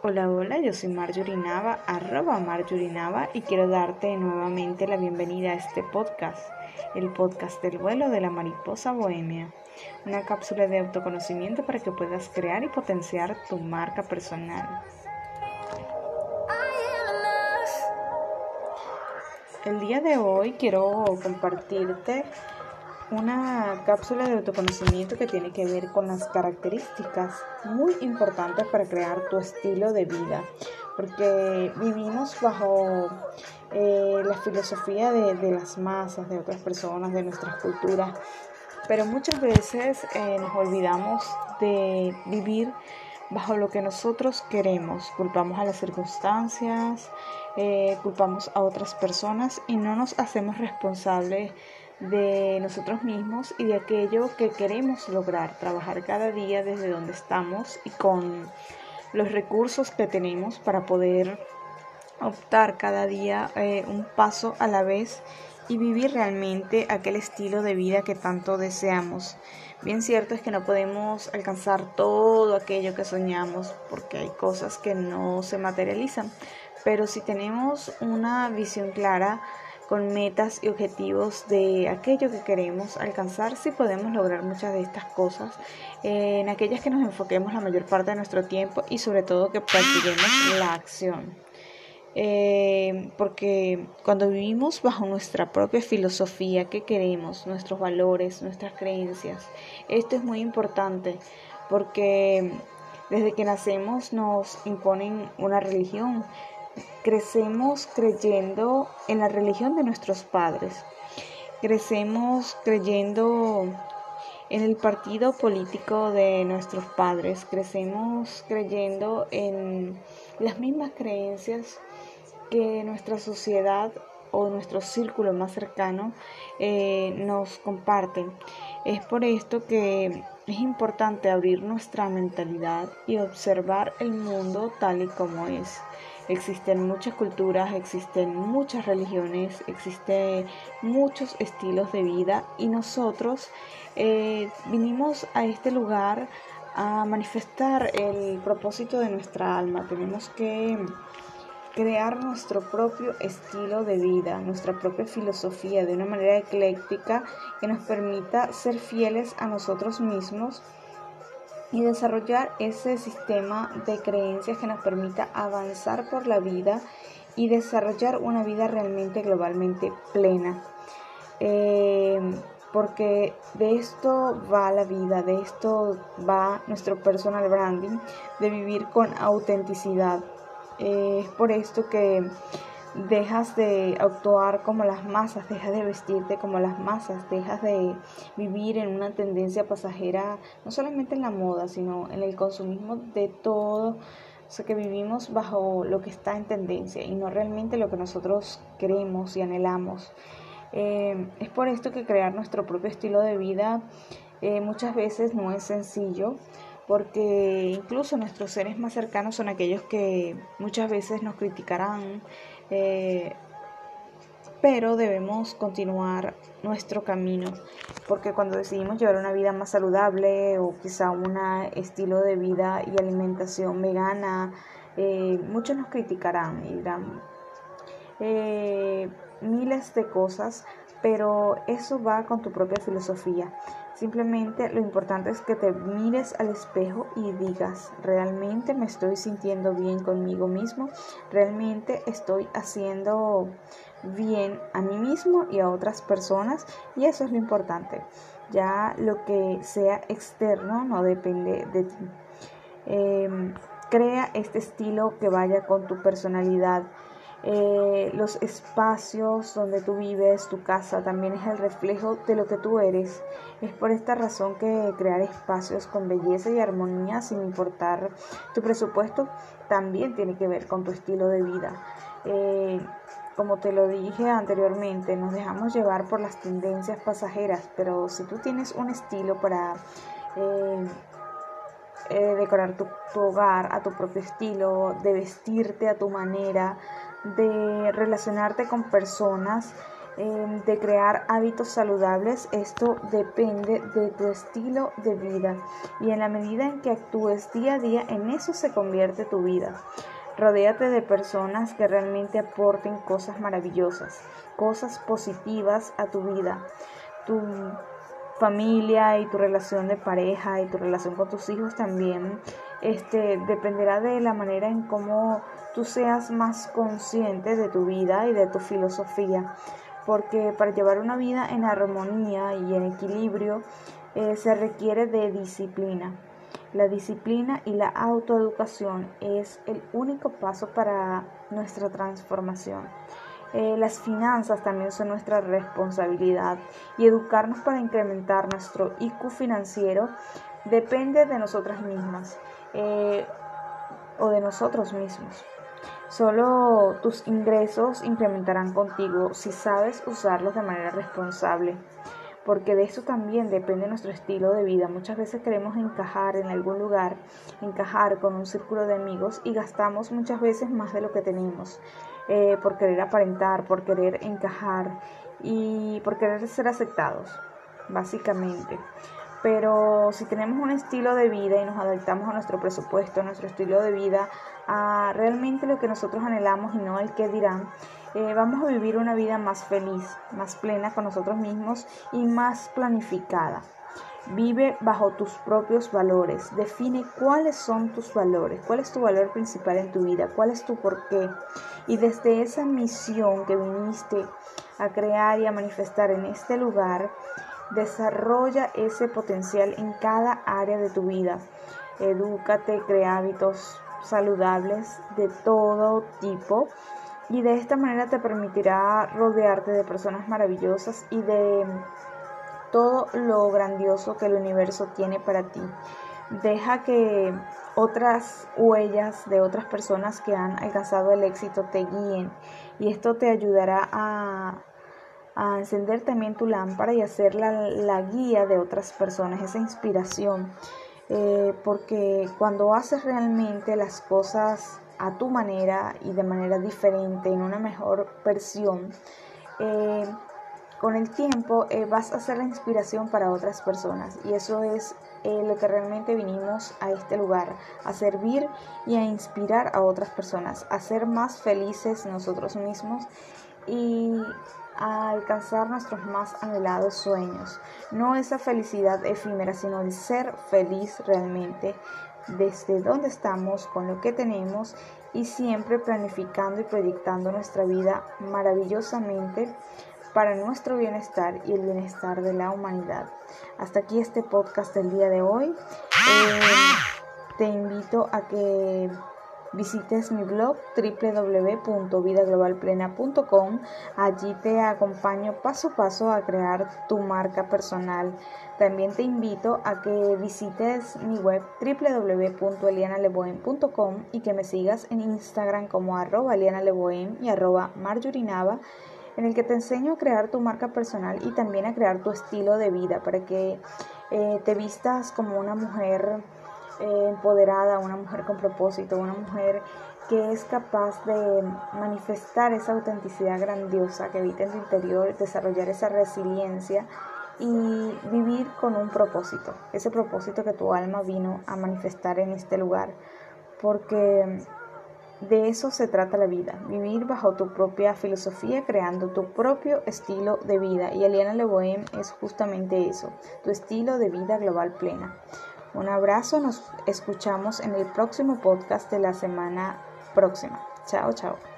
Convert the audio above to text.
Hola, hola, yo soy Marjorie Nava, arroba Marjorie Nava, y quiero darte nuevamente la bienvenida a este podcast, el podcast del vuelo de la mariposa bohemia, una cápsula de autoconocimiento para que puedas crear y potenciar tu marca personal. El día de hoy quiero compartirte una cápsula de autoconocimiento que tiene que ver con las características muy importantes para crear tu estilo de vida, porque vivimos bajo eh, la filosofía de, las masas, de otras personas, de nuestras culturas, pero muchas veces eh, nos olvidamos de vivir bajo lo que nosotros queremos, culpamos a las circunstancias, eh, culpamos a otras personas y no nos hacemos responsables de nosotros mismos y de aquello que queremos lograr, trabajar cada día desde donde estamos y con los recursos que tenemos para poder optar cada día eh, un paso a la vez y vivir realmente aquel estilo de vida que tanto deseamos. Bien cierto es que no podemos alcanzar todo aquello que soñamos porque hay cosas que no se materializan, pero si tenemos una visión clara, con metas y objetivos de aquello que queremos alcanzar, si podemos lograr muchas de estas cosas, eh, en aquellas que nos enfoquemos la mayor parte de nuestro tiempo y sobre todo que practiquemos la acción. Eh, porque cuando vivimos bajo nuestra propia filosofía, qué queremos, nuestros valores, nuestras creencias, esto es muy importante porque desde que nacemos nos imponen una religión, crecemos creyendo en la religión de nuestros padres, crecemos creyendo en el partido político de nuestros padres, crecemos creyendo en las mismas creencias que nuestra sociedad o nuestro círculo más cercano eh, nos comparten. Es por esto que es importante abrir nuestra mentalidad y observar el mundo tal y como es. Existen muchas culturas, existen muchas religiones, existen muchos estilos de vida y nosotros eh, vinimos a este lugar a manifestar el propósito de nuestra alma. Tenemos que crear nuestro propio estilo de vida, nuestra propia filosofía de una manera ecléctica que nos permita ser fieles a nosotros mismos y desarrollar ese sistema de creencias que nos permita avanzar por la vida y desarrollar una vida realmente globalmente plena. Eh, porque de esto va la vida, de esto va nuestro personal branding, de vivir con autenticidad. Eh, es por esto que dejas de actuar como las masas, dejas de vestirte como las masas, dejas de vivir en una tendencia pasajera, no solamente en la moda, sino en el consumismo de todo, o sea que vivimos bajo lo que está en tendencia y no realmente lo que nosotros queremos y anhelamos. Eh, es por esto que crear nuestro propio estilo de vida eh, muchas veces no es sencillo, porque incluso nuestros seres más cercanos son aquellos que muchas veces nos criticarán, eh, pero debemos continuar nuestro camino, porque cuando decidimos llevar una vida más saludable o quizá un estilo de vida y alimentación vegana, eh, muchos nos criticarán y dirán eh, miles de cosas, pero eso va con tu propia filosofía. Simplemente lo importante es que te mires al espejo y digas, realmente me estoy sintiendo bien conmigo mismo, realmente estoy haciendo bien a mí mismo y a otras personas y eso es lo importante. Ya lo que sea externo no depende de ti. Em, crea este estilo que vaya con tu personalidad eh, los espacios donde tú vives, tu casa, también es el reflejo de lo que tú eres. Es por esta razón que crear espacios con belleza y armonía, sin importar tu presupuesto, también tiene que ver con tu estilo de vida. Eh, como te lo dije anteriormente, nos dejamos llevar por las tendencias pasajeras, pero si tú tienes un estilo para eh, decorar tu, hogar a tu propio estilo, de vestirte a tu manera, de relacionarte con personas em, de crear hábitos saludables, esto depende de tu estilo de vida y en la medida en que actúes día a día, en eso se convierte tu vida. Rodéate de personas que realmente aporten cosas maravillosas, cosas positivas a tu vida. Tu familia y tu relación de pareja y tu relación con tus hijos también este dependerá de la manera en cómo tú seas más consciente de tu vida y de tu filosofía porque para llevar una vida en armonía y en equilibrio eh, se requiere de disciplina la disciplina y la autoeducación es el único paso para nuestra transformación. Eh, las finanzas también son nuestra responsabilidad y educarnos para incrementar nuestro IQ financiero depende de nosotras mismas eh, o de nosotros mismos. Solo tus ingresos incrementarán contigo si sabes usarlos de manera responsable porque de eso también depende nuestro estilo de vida. Muchas veces queremos encajar en algún lugar, encajar con un círculo de amigos y gastamos muchas veces más de lo que tenemos eh, por querer aparentar, por querer encajar y por querer ser aceptados, básicamente. Pero si tenemos un estilo de vida y nos adaptamos a nuestro presupuesto, a nuestro estilo de vida, a realmente lo que nosotros anhelamos y no el que dirán, eh, vamos a vivir una vida más feliz, más plena con nosotros mismos y más planificada. Vive bajo tus propios valores. Define cuáles son tus valores, cuál es tu valor principal en tu vida, cuál es tu porqué. Y desde esa misión que viniste a crear y a manifestar en este lugar, desarrolla ese potencial en cada área de tu vida. Edúcate, crea hábitos saludables de todo tipo y de esta manera te permitirá rodearte de personas maravillosas y de todo lo grandioso que el universo tiene para ti. Deja que otras huellas de otras personas que han alcanzado el éxito te guíen y esto te ayudará a, encender también tu lámpara y hacer la, guía de otras personas, esa inspiración. Eh, porque cuando haces realmente las cosas a tu manera y de manera diferente, en una mejor versión, eh, con el tiempo eh, vas a ser la inspiración para otras personas y eso es lo que realmente vinimos a este lugar, a servir y a inspirar a otras personas, a ser más felices nosotros mismos y a alcanzar nuestros más anhelados sueños. No esa felicidad efímera, sino el ser feliz realmente desde donde estamos, con lo que tenemos y siempre planificando y proyectando nuestra vida maravillosamente para nuestro bienestar y el bienestar de la humanidad. Hasta aquí este podcast del día de hoy. Eh, te invito a que visites mi blog www.vidaglobalplena.com. Allí te acompaño paso a paso a crear tu marca personal. También te invito a que visites mi web www.elianaleboem.com y que me sigas en Instagram como arroba elianaleboem y arroba marjurinava en el que te enseño a crear tu marca personal y también a crear tu estilo de vida para que eh, te vistas como una mujer eh, empoderada, una mujer con propósito, una mujer que es capaz de manifestar esa autenticidad grandiosa que habita en tu interior, desarrollar esa resiliencia y vivir con un propósito, ese propósito que tu alma vino a manifestar en este lugar, porque de eso se trata la vida, vivir bajo tu propia filosofía, creando tu propio estilo de vida. Y Eliana Leboem es justamente eso, tu estilo de vida global plena. Un abrazo, nos escuchamos en el próximo podcast de la semana próxima. Chao, chao.